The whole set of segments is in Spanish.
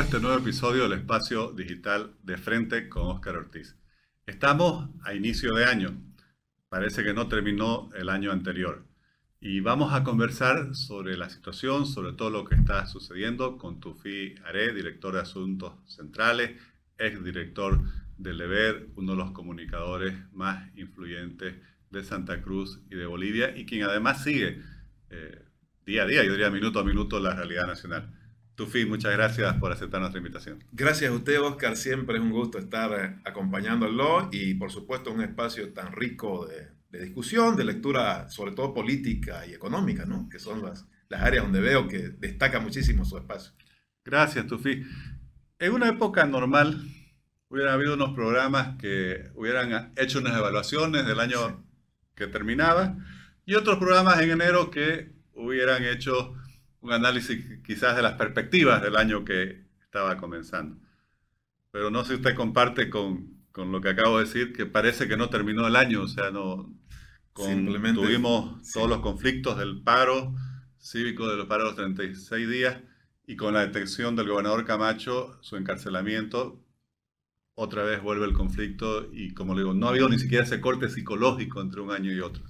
este nuevo episodio del espacio digital de frente con Óscar Ortiz. Estamos a inicio de año. Parece que no terminó el año anterior. Y vamos a conversar sobre la situación, sobre todo lo que está sucediendo con Tufi Are, director de Asuntos Centrales, ex director del Deber, uno de los comunicadores más influyentes de Santa Cruz y de Bolivia, y quien además sigue eh, día a día, yo diría minuto a minuto, la realidad nacional. Tufi, muchas gracias por aceptar nuestra invitación. Gracias a usted, Oscar. Siempre es un gusto estar eh, acompañándolo y, por supuesto, un espacio tan rico de, discusión, de lectura, sobre todo política y económica, ¿no? que son las, las áreas donde veo que destaca muchísimo su espacio. Gracias, Tufi. En una época normal, hubiera habido unos programas que hubieran hecho unas evaluaciones del año que terminaba y otros programas en enero que hubieran hecho un análisis quizás de las perspectivas del año que estaba comenzando. Pero no sé si usted comparte con, con lo que acabo de decir, que parece que no terminó el año, o sea, no Simplemente, tuvimos todos los conflictos del paro cívico de los paros de los 36 días y con la detención del gobernador Camacho, su encarcelamiento, otra vez vuelve el conflicto y como le digo, no ha habido ni siquiera ese corte psicológico entre un año y otro.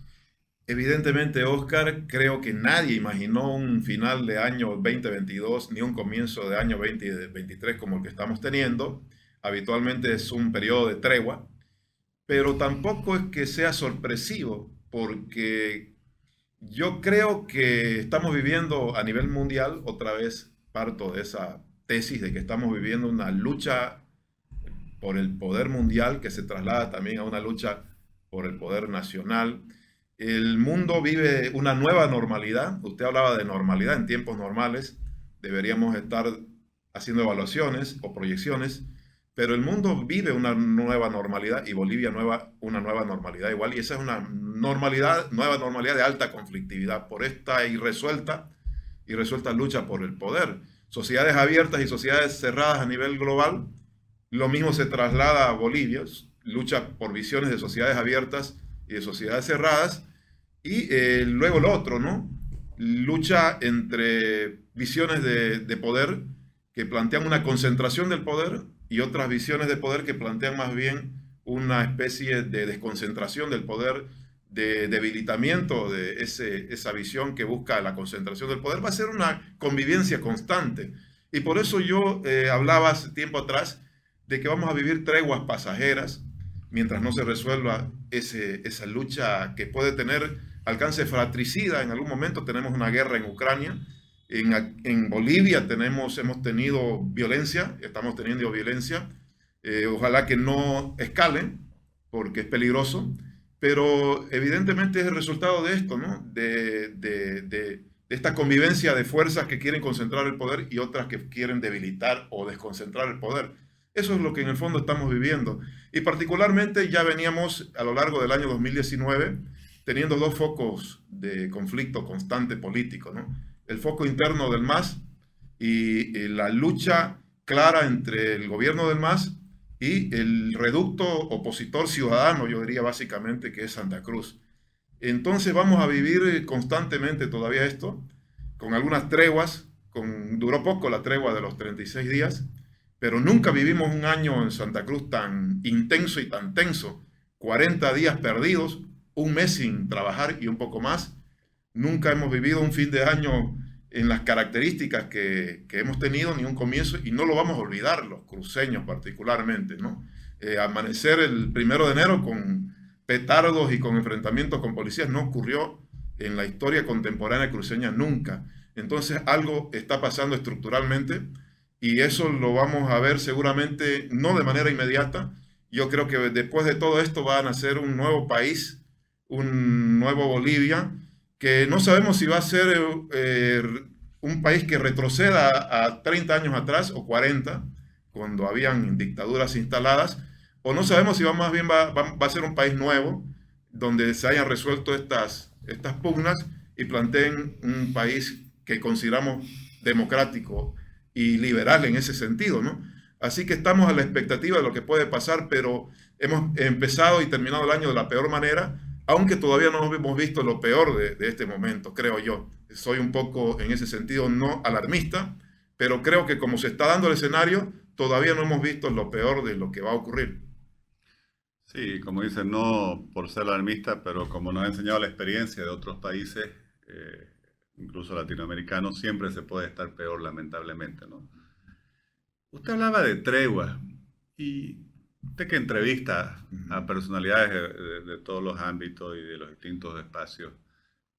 Evidentemente, Oscar, creo que nadie imaginó un final de año 2022 ni un comienzo de año 2023 como el que estamos teniendo. Habitualmente es un periodo de tregua, pero tampoco es que sea sorpresivo, porque yo creo que estamos viviendo a nivel mundial, otra vez parto de esa tesis de que estamos viviendo una lucha por el poder mundial que se traslada también a una lucha por el poder nacional el mundo vive una nueva normalidad. Usted hablaba de normalidad en tiempos normales. Deberíamos estar haciendo evaluaciones o proyecciones, pero el mundo vive una nueva normalidad y Bolivia nueva, una nueva normalidad igual. Y esa es una normalidad, nueva normalidad de alta conflictividad por esta irresuelta, irresuelta lucha por el poder. Sociedades abiertas y sociedades cerradas a nivel global. Lo mismo se traslada a Bolivia, lucha por visiones de sociedades abiertas y de sociedades cerradas y eh, luego lo otro, ¿no? Lucha entre visiones de, poder que plantean una concentración del poder y otras visiones de poder que plantean más bien una especie de desconcentración del poder, de debilitamiento de ese, esa visión que busca la concentración del poder. Va a ser una convivencia constante. Y por eso yo eh, hablaba hace tiempo atrás de que vamos a vivir treguas pasajeras mientras no se resuelva ese, esa lucha que puede tener alcance fratricida. En algún momento tenemos una guerra en Ucrania. En, en Bolivia tenemos, hemos tenido violencia, estamos teniendo violencia. Eh, ojalá que no escale, porque es peligroso. Pero evidentemente es el resultado de esto, ¿no? De, de, de, esta convivencia de fuerzas que quieren concentrar el poder y otras que quieren debilitar o desconcentrar el poder. Eso es lo que en el fondo estamos viviendo. Y particularmente ya veníamos a lo largo del año 2019 teniendo dos focos de conflicto constante político. El foco interno del MAS y, la lucha clara entre el gobierno del MAS y el reducto opositor ciudadano, yo diría básicamente que es Santa Cruz. Entonces vamos a vivir constantemente todavía esto, con algunas treguas, duró poco la tregua de los 36 días, pero nunca vivimos un año en Santa Cruz tan intenso y tan tenso, 40 días perdidos, un mes sin trabajar y un poco más. Nunca hemos vivido un fin de año en las características que, hemos tenido, ni un comienzo, y no lo vamos a olvidar, los cruceños particularmente, ¿no? Eh, amanecer el primero de enero con petardos y con enfrentamientos con policías no ocurrió en la historia contemporánea cruceña nunca. Entonces algo está pasando estructuralmente y eso lo vamos a ver seguramente no de manera inmediata. Yo creo que después de todo esto va a nacer un nuevo país un nuevo Bolivia, que no sabemos si va a ser eh, un país que retroceda a 30 años atrás o 40, cuando habían dictaduras instaladas, o no sabemos si va más bien va, a ser un país nuevo, donde se hayan resuelto estas, estas pugnas y planteen un país que consideramos democrático y liberal en ese sentido, ¿no? Así que estamos a la expectativa de lo que puede pasar, pero hemos empezado y terminado el año de la peor manera, aunque todavía no hemos visto lo peor de, este momento, creo yo. Soy un poco en ese sentido no alarmista, pero creo que como se está dando el escenario, todavía no hemos visto lo peor de lo que va a ocurrir. Sí, como dicen, no por ser alarmista, pero como nos ha enseñado la experiencia de otros países, eh, incluso latinoamericanos, siempre se puede estar peor, lamentablemente. ¿no? Usted hablaba de tregua y usted que entrevista a personalidades de, todos los ámbitos y de los distintos espacios,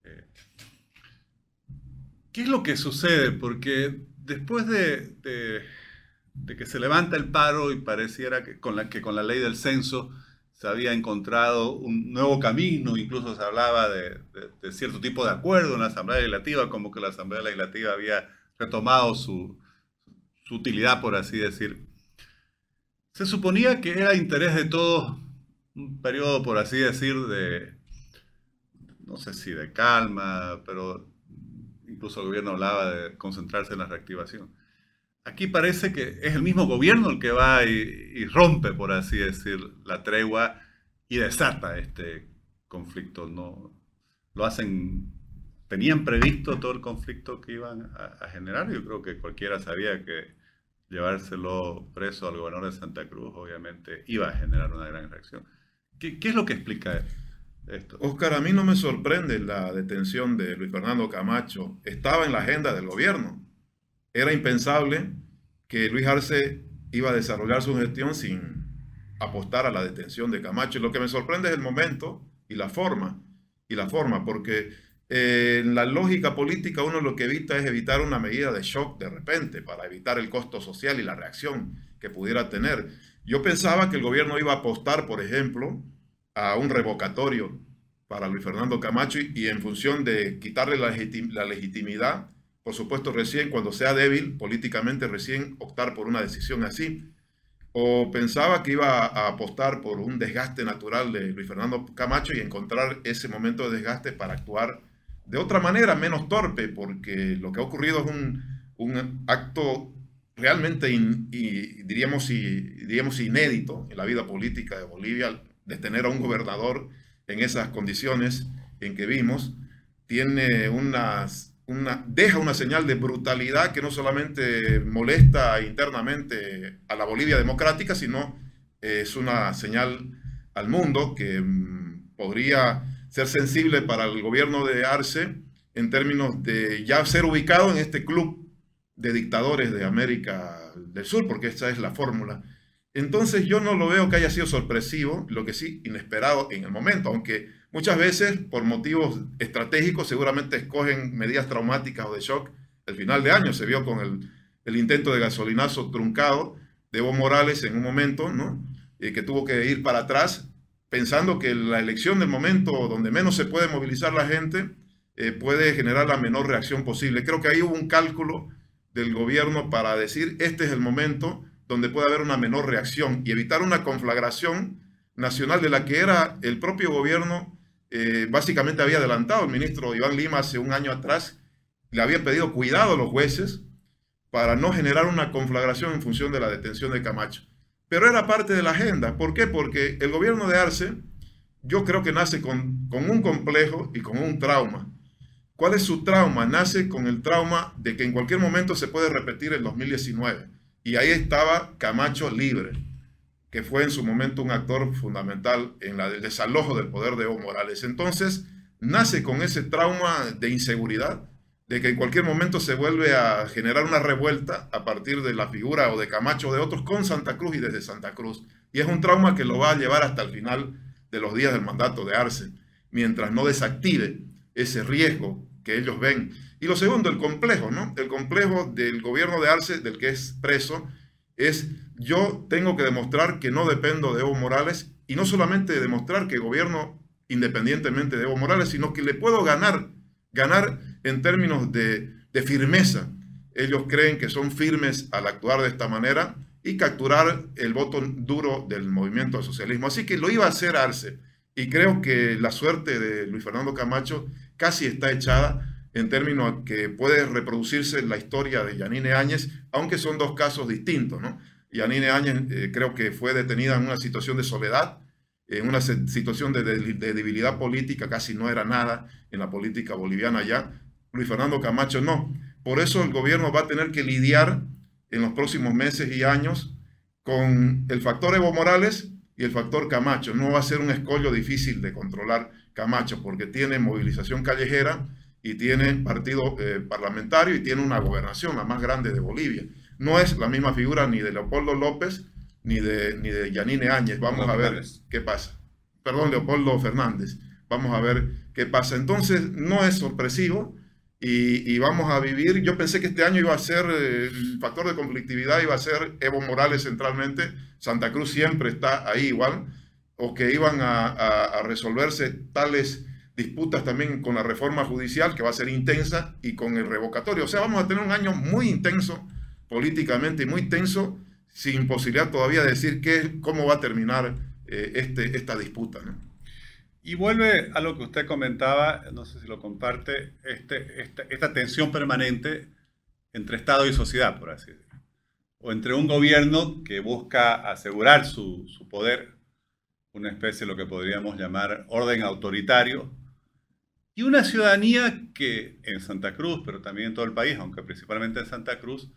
eh, ¿qué es lo que sucede? Porque después de, que se levanta el paro y pareciera que con la, que con la ley del censo se había encontrado un nuevo camino, incluso se hablaba de, cierto tipo de acuerdo en la Asamblea Legislativa, como que la Asamblea Legislativa había retomado su, utilidad, por así decir. Se suponía que era interés de todos un periodo, por así decir, de, no sé si de calma, pero incluso el gobierno hablaba de concentrarse en la reactivación. Aquí parece que es el mismo gobierno el que va y, rompe, por así decir, la tregua y desata este conflicto. No, lo hacen, tenían previsto todo el conflicto que iban a, generar. Yo creo que cualquiera sabía que llevárselo preso al gobernador de Santa Cruz, obviamente, iba a generar una gran reacción. ¿Qué, es lo que explica esto? Oscar, a mí no me sorprende la detención de Luis Fernando Camacho. Estaba en la agenda del gobierno era impensable que Luis Arce iba a desarrollar su gestión sin apostar a la detención de Camacho. Lo que me sorprende es el momento y la forma. Y la forma, porque eh, en la lógica política uno lo que evita es evitar una medida de shock de repente para evitar el costo social y la reacción que pudiera tener. Yo pensaba que el gobierno iba a apostar, por ejemplo, a un revocatorio para Luis Fernando Camacho y, en función de quitarle la legitimidad por supuesto, recién cuando sea débil políticamente, recién optar por una decisión así. O pensaba que iba a apostar por un desgaste natural de Luis Fernando Camacho y encontrar ese momento de desgaste para actuar de otra manera, menos torpe, porque lo que ha ocurrido es un, un acto realmente, y diríamos, y, diríamos inédito en la vida política de Bolivia, de tener a un gobernador en esas condiciones en que vimos, tiene unas deja una señal de brutalidad que no solamente molesta internamente a la Bolivia democrática, sino eh, es una señal al mundo que mm, podría ser sensible para el gobierno de Arce en términos de ya ser ubicado en este club de dictadores de América del Sur, porque esta es la fórmula. Entonces yo no lo veo que haya sido sorpresivo, lo que sí inesperado en el momento, aunque Muchas veces, por motivos estratégicos, seguramente escogen medidas traumáticas o de shock. El final de año se vio con el, intento de gasolinazo truncado de Evo Morales en un momento, ¿no? Eh, que tuvo que ir para atrás, pensando que la elección del momento donde menos se puede movilizar la gente eh, puede generar la menor reacción posible. Creo que ahí hubo un cálculo del gobierno para decir, este es el momento donde puede haber una menor reacción y evitar una conflagración nacional de la que era el propio gobierno eh, básicamente había adelantado el ministro Iván Lima hace un año atrás, le había pedido cuidado a los jueces para no generar una conflagración en función de la detención de Camacho. Pero era parte de la agenda. ¿Por qué? Porque el gobierno de Arce, yo creo que nace con, un complejo y con un trauma. ¿Cuál es su trauma? Nace con el trauma de que en cualquier momento se puede repetir el 2019. Y ahí estaba Camacho libre que fue en su momento un actor fundamental en la desalojo del poder de Evo Morales. Entonces, nace con ese trauma de inseguridad, de que en cualquier momento se vuelve a generar una revuelta a partir de la figura o de Camacho o de otros con Santa Cruz y desde Santa Cruz. Y es un trauma que lo va a llevar hasta el final de los días del mandato de Arce, mientras no desactive ese riesgo que ellos ven. Y lo segundo, el complejo, ¿no? El complejo del gobierno de Arce, del que es preso, es yo tengo que demostrar que no dependo de Evo Morales y no solamente demostrar que gobierno independientemente de Evo Morales, sino que le puedo ganar, ganar en términos de, firmeza. Ellos creen que son firmes al actuar de esta manera y capturar el voto duro del movimiento al socialismo. Así que lo iba a hacer Arce. Y creo que la suerte de Luis Fernando Camacho casi está echada en términos que puede reproducirse la historia de Yanine Áñez, aunque son dos casos distintos. ¿no? Yanine Áñez eh, creo que fue detenida en una situación de soledad, en una situación de, debilidad política, casi no era nada en la política boliviana ya. Luis Fernando Camacho no. por eso el gobierno va a tener que lidiar en los próximos meses y años con el factor Evo Morales y el factor Camacho. No va a ser un escollo difícil de controlar Camacho porque tiene movilización callejera y tiene partido eh, parlamentario y tiene una gobernación, la más grande de Bolivia. No es la misma figura ni de Leopoldo López ni de, ni de Yanine Áñez. Vamos a ver qué pasa. Perdón, Leopoldo Fernández. Vamos a ver qué pasa. Entonces, no es sorpresivo y, vamos a vivir. Yo pensé que este año iba a ser, eh, el factor de conflictividad iba a ser Evo Morales centralmente. Santa Cruz siempre está ahí igual. O que iban a, resolverse tales disputas también con la reforma judicial, que va a ser intensa, y con el revocatorio. O sea, vamos a tener un año muy intenso políticamente y muy tenso, sin posibilidad todavía de decir qué, cómo va a terminar eh, este, esta disputa. Y vuelve a lo que usted comentaba, no sé si lo comparte, este, esta, tensión permanente entre Estado y sociedad, por así decirlo. O entre un gobierno que busca asegurar su, su poder, una especie de lo que podríamos llamar orden autoritario, y una ciudadanía que en Santa Cruz, pero también en todo el país, aunque principalmente en Santa Cruz,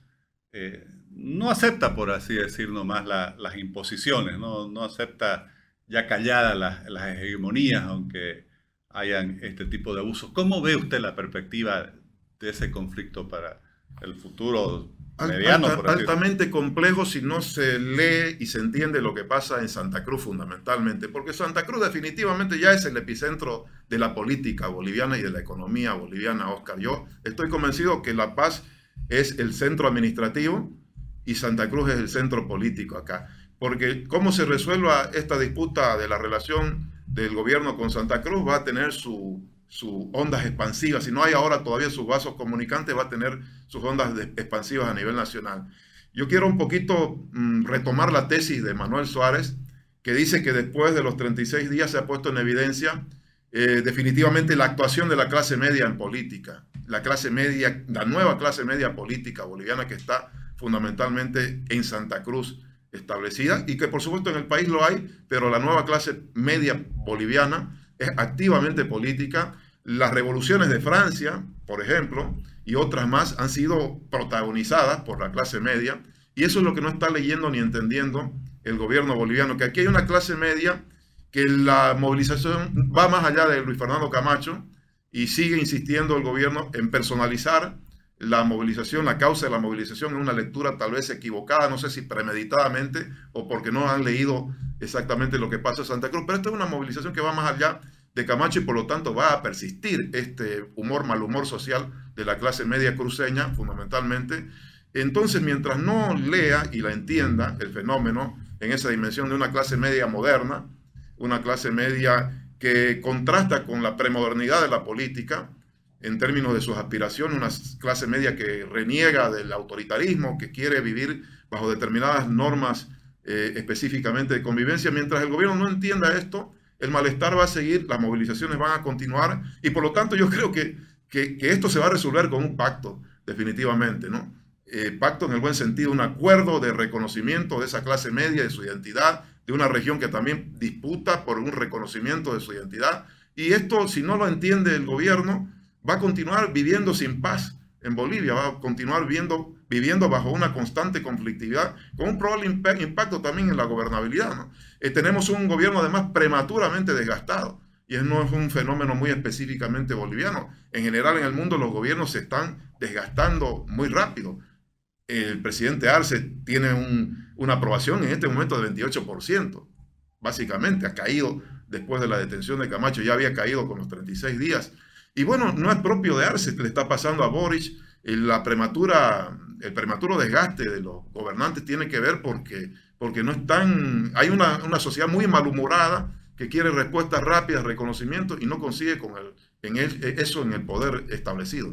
eh, no acepta, por así decir nomás, las imposiciones, no, no acepta ya calladas las, hegemonías, aunque hayan este tipo de abusos. ¿Cómo ve usted la perspectiva de ese conflicto para el futuro mediano? altamente complejo si no se lee y se entiende lo que pasa en Santa Cruz fundamentalmente, porque Santa Cruz definitivamente ya es el epicentro de la política boliviana y de la economía boliviana, Oscar. Yo estoy convencido que La Paz es el centro administrativo y Santa Cruz es el centro político acá. Porque cómo se resuelva esta disputa de la relación del gobierno con Santa Cruz va a tener sus su ondas expansivas. Si no hay ahora todavía sus vasos comunicantes, va a tener sus ondas expansivas a nivel nacional. Yo quiero un poquito mm, retomar la tesis de Manuel Suárez, que dice que después de los 36 días se ha puesto en evidencia eh, definitivamente la actuación de la clase media en política la clase media, la nueva clase media política boliviana que está fundamentalmente en Santa Cruz establecida y que por supuesto en el país lo hay, pero la nueva clase media boliviana es activamente política. Las revoluciones de Francia, por ejemplo, y otras más han sido protagonizadas por la clase media y eso es lo que no está leyendo ni entendiendo el gobierno boliviano, que aquí hay una clase media que la movilización va más allá de Luis Fernando Camacho, y sigue insistiendo el gobierno en personalizar la movilización, la causa de la movilización en una lectura tal vez equivocada, no sé si premeditadamente o porque no han leído exactamente lo que pasa en Santa Cruz, pero esta es una movilización que va más allá de Camacho y por lo tanto va a persistir este humor, mal humor social de la clase media cruceña fundamentalmente. Entonces, mientras no lea y la entienda el fenómeno en esa dimensión de una clase media moderna, una clase media que contrasta con la premodernidad de la política en términos de sus aspiraciones, una clase media que reniega del autoritarismo, que quiere vivir bajo determinadas normas eh, específicamente de convivencia. Mientras el gobierno no entienda esto, el malestar va a seguir, las movilizaciones van a continuar y por lo tanto yo creo que, que, esto se va a resolver con un pacto, definitivamente, ¿no? Eh, pacto en el buen sentido, un acuerdo de reconocimiento de esa clase media, de su identidad, de una región que también disputa por un reconocimiento de su identidad. Y esto, si no lo entiende el gobierno, va a continuar viviendo sin paz en Bolivia, va a continuar viviendo, viviendo bajo una constante conflictividad, con un probable impacto también en la gobernabilidad. Eh, tenemos un gobierno además prematuramente desgastado. Y no es un fenómeno muy específicamente boliviano. En general en el mundo los gobiernos se están desgastando muy rápido el presidente Arce tiene una aprobación en este momento de 28%. Básicamente ha caído después de la detención de Camacho, ya había caído con los 36 días. Y bueno, no es propio de Arce, le está pasando a Boris. La prematura, el prematuro desgaste de los gobernantes tiene que ver porque, porque no están, hay una, sociedad muy malhumorada que quiere respuestas rápidas, reconocimiento y no consigue con el, en eso en el poder establecido.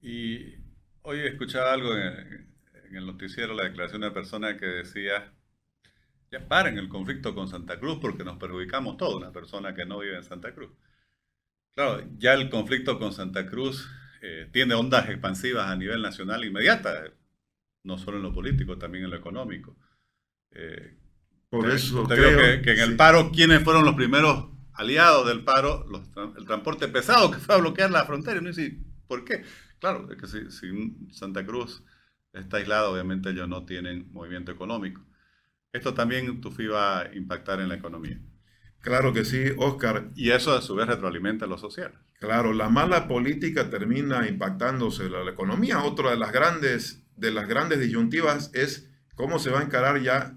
Y Hoy escuchaba algo en, el noticiero, la declaración de una persona que decía, ya paren el conflicto con Santa Cruz porque nos perjudicamos todos, una persona que no vive en Santa Cruz. Claro, ya el conflicto con Santa Cruz eh, tiene ondas expansivas a nivel nacional inmediata, no solo en lo político, también en lo económico. Eh, Por eso creo que, en el paro, ¿quiénes fueron los primeros aliados del paro? el transporte pesado que fue a bloquear la frontera. ¿no? ¿Por qué? claro, es que si, Santa Cruz está aislada, obviamente ellos no tienen movimiento económico. Esto también, Tufi, va a impactar en la economía. Claro que sí, Oscar. Y eso a su vez retroalimenta lo social. Claro, la mala política termina impactándose la, la economía. Otra de las grandes, de las grandes disyuntivas es cómo se va a encarar ya,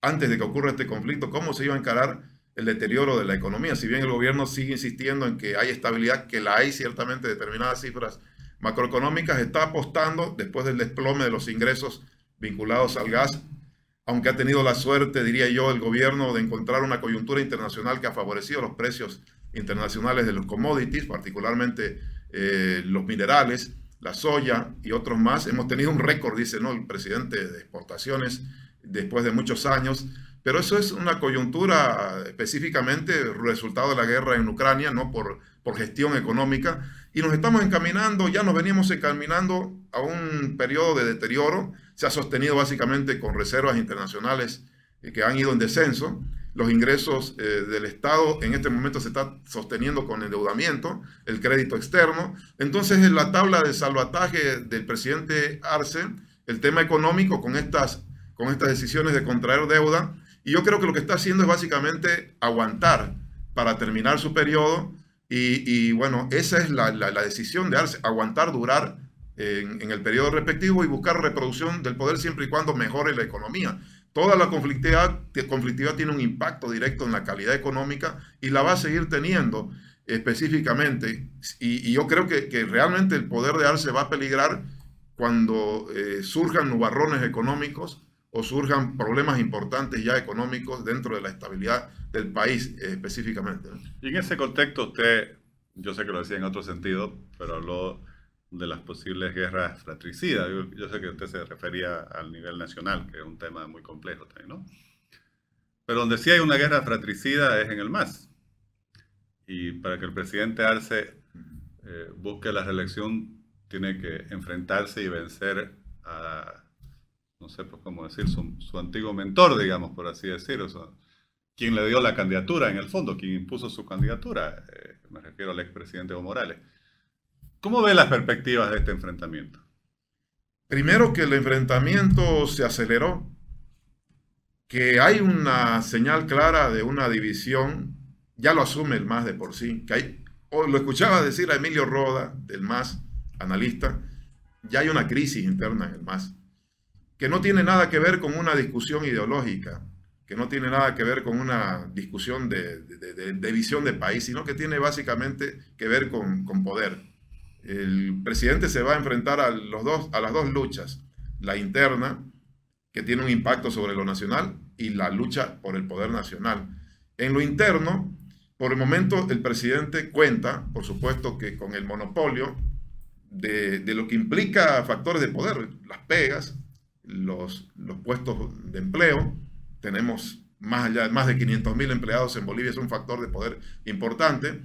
antes de que ocurra este conflicto, cómo se iba a encarar el deterioro de la economía. Si bien el gobierno sigue insistiendo en que hay estabilidad, que la hay ciertamente determinadas cifras macroeconómicas, está apostando, después del desplome de los ingresos vinculados al gas, aunque ha tenido la suerte, diría yo, el gobierno de encontrar una coyuntura internacional que ha favorecido los precios internacionales de los commodities, particularmente eh, los minerales, la soya y otros más. Hemos tenido un récord, dice ¿no? el presidente de exportaciones, después de muchos años. Pero eso es una coyuntura específicamente resultado de la guerra en Ucrania, no por, por gestión económica. Y nos estamos encaminando, ya nos veníamos encaminando a un periodo de deterioro. Se ha sostenido básicamente con reservas internacionales que han ido en descenso. Los ingresos eh, del Estado en este momento se está sosteniendo con endeudamiento, el crédito externo. Entonces, en la tabla de salvataje del presidente Arce, el tema económico con estas, con estas decisiones de contraer deuda, y yo creo que lo que está haciendo es básicamente aguantar para terminar su periodo. Y, bueno, esa es la, decisión de Arce, aguantar, durar en, en, el periodo respectivo y buscar reproducción del poder siempre y cuando mejore la economía. Toda la conflictividad, conflictividad tiene un impacto directo en la calidad económica y la va a seguir teniendo específicamente. Y, yo creo que, realmente el poder de Arce va a peligrar cuando eh, surjan nubarrones económicos o surjan problemas importantes ya económicos dentro de la estabilidad del país eh, específicamente. Y en ese contexto usted, yo sé que lo decía en otro sentido, pero habló de las posibles guerras fratricidas. Yo, sé que usted se refería al nivel nacional, que es un tema muy complejo también, ¿no? Pero donde sí hay una guerra fratricida es en el MAS. Y para que el presidente Arce eh, busque la reelección, tiene que enfrentarse y vencer a, no sé pues, cómo decir, su, antiguo mentor, digamos, por así decirlo. quien le dio la candidatura, en el fondo, quien impuso su candidatura. Eh, me refiero al expresidente Evo Morales. ¿Cómo ve las perspectivas de este enfrentamiento? Primero que el enfrentamiento se aceleró, que hay una señal clara de una división, ya lo asume el MAS de por sí, que hay, o lo escuchaba decir a Emilio Roda, del MAS, analista, ya hay una crisis interna en el MAS, que no tiene nada que ver con una discusión ideológica, que no tiene nada que ver con una discusión de, visión de país, sino que tiene básicamente que ver con poder el presidente se va a enfrentar a, los dos, a las dos luchas, la interna, que tiene un impacto sobre lo nacional, y la lucha por el poder nacional. En lo interno, por el momento el presidente cuenta, por supuesto, que con el monopolio de, lo que implica factores de poder, las pegas, los, los puestos de empleo, tenemos más, allá, más de 500 mil empleados en Bolivia, es un factor de poder importante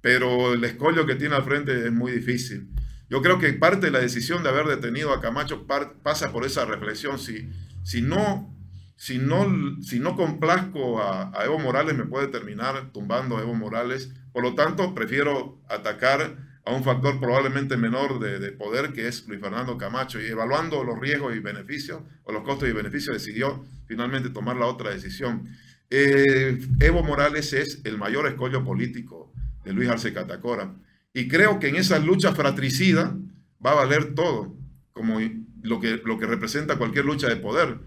pero el escollo que tiene al frente es muy difícil. Yo creo que parte de la decisión de haber detenido a Camacho pasa por esa reflexión. Si, si, no, si, no, si no complazco a, Evo Morales, me puede terminar tumbando a Evo Morales. Por lo tanto, prefiero atacar a un factor probablemente menor de, poder, que es Luis Fernando Camacho. Y evaluando los riesgos y beneficios, o los costos y beneficios, decidió finalmente tomar la otra decisión. Eh, Evo Morales es el mayor escollo político de Luis Arce Catacora. Y creo que en esa lucha fratricida va a valer todo, como lo que, lo que representa cualquier lucha de poder.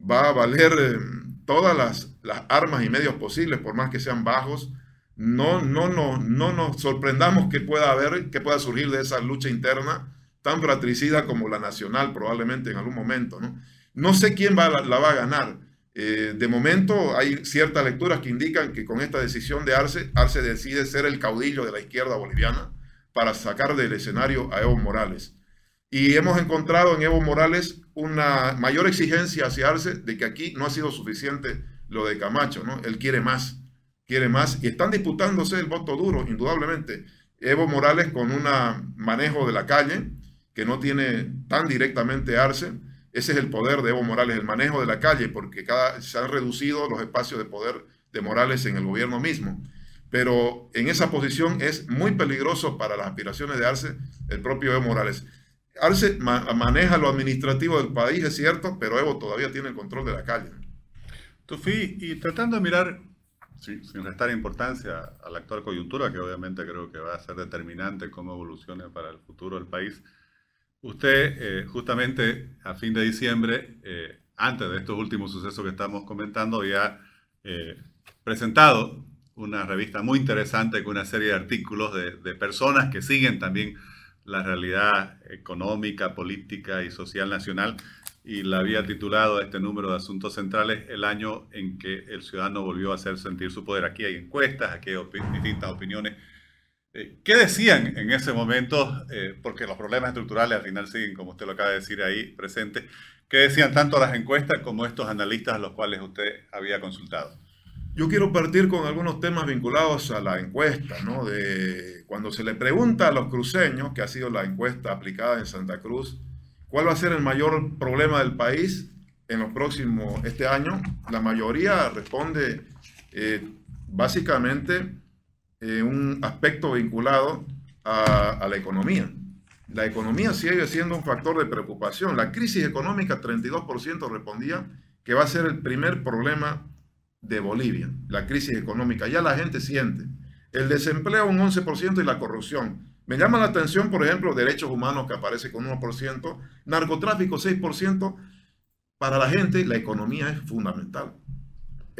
Va a valer eh, todas las, las, armas y medios posibles, por más que sean bajos. No, no, no, no nos sorprendamos que pueda haber, que pueda surgir de esa lucha interna tan fratricida como la nacional probablemente en algún momento. No, no sé quién va, la va a ganar eh, de momento hay ciertas lecturas que indican que con esta decisión de Arce, Arce decide ser el caudillo de la izquierda boliviana para sacar del escenario a Evo Morales. Y hemos encontrado en Evo Morales una mayor exigencia hacia Arce de que aquí no ha sido suficiente lo de Camacho, ¿no? Él quiere más, quiere más y están disputándose el voto duro, indudablemente. Evo Morales con un manejo de la calle que no tiene tan directamente Arce, ese es el poder de Evo Morales, el manejo de la calle, porque cada, se han reducido los espacios de poder de Morales en el gobierno mismo. pero en esa posición es muy peligroso para las aspiraciones de Arce el propio Evo Morales. Arce maneja lo administrativo del país, es cierto, pero Evo todavía tiene el control de la calle. Tufi, y tratando de mirar, sin restar importancia a la actual coyuntura, que obviamente creo que va a ser determinante cómo evolucione para el futuro del país, usted eh, justamente a fin de diciembre, eh, antes de estos últimos sucesos que estamos comentando, había eh, presentado una revista muy interesante con una serie de artículos de, personas que siguen también la realidad económica, política y social nacional y la había titulado este número de asuntos centrales el año en que el ciudadano volvió a hacer sentir su poder. Aquí hay encuestas, aquí hay distintas opiniones. Eh, ¿Qué decían en ese momento? Eh, porque los problemas estructurales al final siguen, como usted lo acaba de decir ahí, presentes. ¿Qué decían tanto las encuestas como estos analistas a los cuales usted había consultado? Yo quiero partir con algunos temas vinculados a la encuesta, ¿no? De cuando se le pregunta a los cruceños, que ha sido la encuesta aplicada en Santa Cruz, cuál va a ser el mayor problema del país en los próximos, este año, la mayoría responde eh, básicamente eh, un aspecto vinculado a, la economía. La economía sigue siendo un factor de preocupación. La crisis económica, 32% respondía que va a ser el primer problema de Bolivia, la crisis económica. Ya la gente siente. El desempleo un 11% y la corrupción. Me llama la atención, por ejemplo, derechos humanos que aparece con 1%, narcotráfico 6%. Para la gente la economía es fundamental.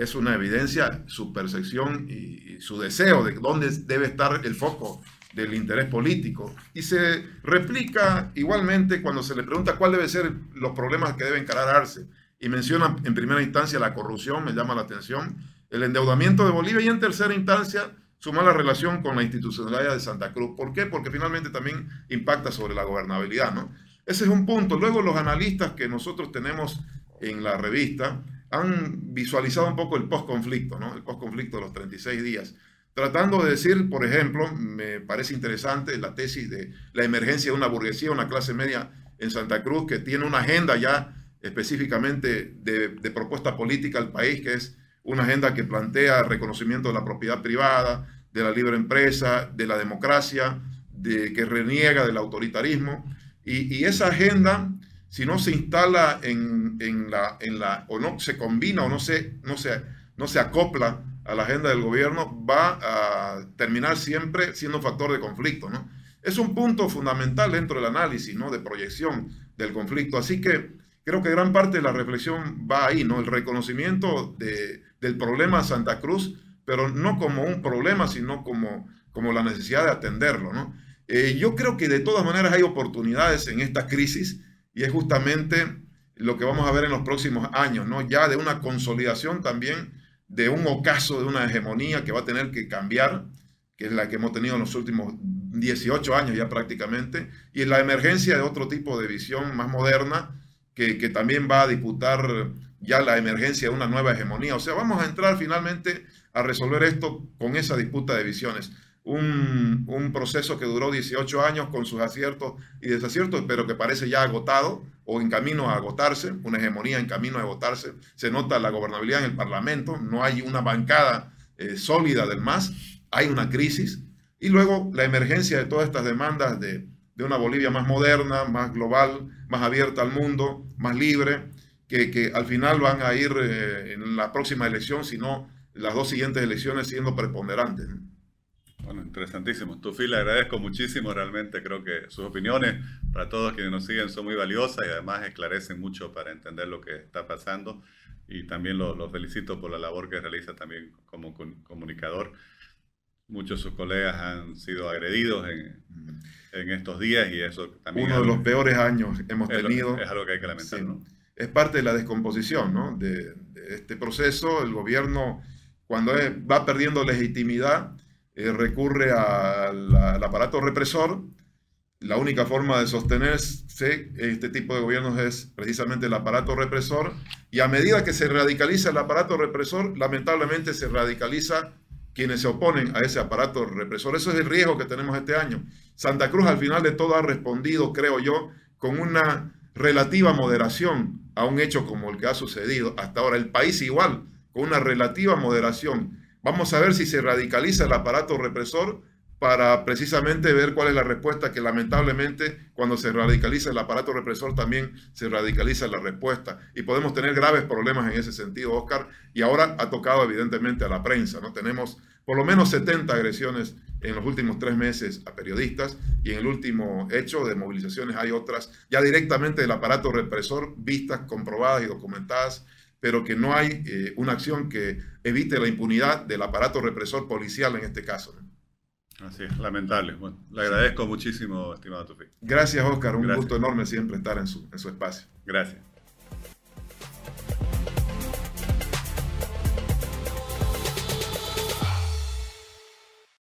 Es una evidencia su percepción y, su deseo de dónde debe estar el foco del interés político. Y se replica igualmente cuando se le pregunta cuál debe ser los problemas que debe encararse y menciona en primera instancia la corrupción, me llama la atención, el endeudamiento de Bolivia y en tercera instancia su mala relación con la institucionalidad de Santa Cruz. ¿Por qué? Porque finalmente también impacta sobre la gobernabilidad, ¿no? Ese es un punto. Luego los analistas que nosotros tenemos en la revista han visualizado un poco el post-conflicto, ¿no? El post-conflicto de los 36 días. Tratando de decir, por ejemplo, me parece interesante la tesis de la emergencia de una burguesía, una clase media en Santa Cruz que tiene una agenda ya específicamente de, propuesta política al país, que es una agenda que plantea reconocimiento de la propiedad privada, de la libre empresa, de la democracia, de, que reniega del autoritarismo. Y, esa agenda, si no se instala en, la, en la, o no se combina o no se, no, se, no se acopla a la agenda del gobierno, va a terminar siempre siendo un factor de conflicto. ¿no? Es un punto fundamental dentro del análisis ¿no? de proyección del conflicto. Así que creo que gran parte de la reflexión va ahí, ¿no? El reconocimiento de, del problema Santa Cruz, pero no como un problema, sino como, como la necesidad de atenderlo, ¿no? Eh, yo creo que de todas maneras hay oportunidades en esta crisis y es justamente lo que vamos a ver en los próximos años, ¿no? Ya de una consolidación también de un ocaso, de una hegemonía que va a tener que cambiar, que es la que hemos tenido en los últimos 18 años ya prácticamente, y la emergencia de otro tipo de visión más moderna, que, también va a disputar ya la emergencia de una nueva hegemonía. O sea, vamos a entrar finalmente a resolver esto con esa disputa de visiones. Un, proceso que duró 18 años con sus aciertos y desaciertos, pero que parece ya agotado o en camino a agotarse, una hegemonía en camino a agotarse. Se nota la gobernabilidad en el Parlamento, no hay una bancada eh, sólida del MAS, hay una crisis. Y luego la emergencia de todas estas demandas de, una Bolivia más moderna, más global, más abierta al mundo, más libre, que, al final van a ir eh, en la próxima elección, sino las dos siguientes elecciones siendo preponderantes. Bueno, interesantísimo. Tufi, le agradezco muchísimo, realmente creo que sus opiniones para todos quienes nos siguen son muy valiosas y además esclarecen mucho para entender lo que está pasando y también lo, lo felicito por la labor que realiza también como comunicador. Muchos de sus colegas han sido agredidos en, en estos días y eso también... Uno de los peores años hemos tenido. Es algo que hay que lamentar, ¿no? Es parte de la descomposición ¿no? de, este proceso. El gobierno, cuando va perdiendo legitimidad, eh, recurre al, aparato represor. La única forma de sostenerse este tipo de gobiernos es precisamente el aparato represor. Y a medida que se radicaliza el aparato represor, lamentablemente se radicaliza quienes se oponen a ese aparato represor. Eso es el riesgo que tenemos este año. Santa Cruz al final de todo ha respondido, creo yo, con una relativa moderación a un hecho como el que ha sucedido hasta ahora. El país igual, con una relativa moderación Vamos a ver si se radicaliza el aparato represor para precisamente ver cuál es la respuesta que lamentablemente cuando se radicaliza el aparato represor también se radicaliza la respuesta y podemos tener graves problemas en ese sentido, Oscar, y ahora ha tocado evidentemente a la prensa, ¿no? Tenemos por lo menos 70 agresiones en los últimos tres meses a periodistas y en el último hecho de movilizaciones hay otras ya directamente del aparato represor vistas, comprobadas y documentadas, pero que no hay eh, una acción que evite la impunidad del aparato represor policial en este caso. ¿no? Así es, lamentable. Bueno, le agradezco muchísimo, estimado Tufi. Gracias, Oscar. Un gusto enorme siempre estar en su, en su espacio. Gracias.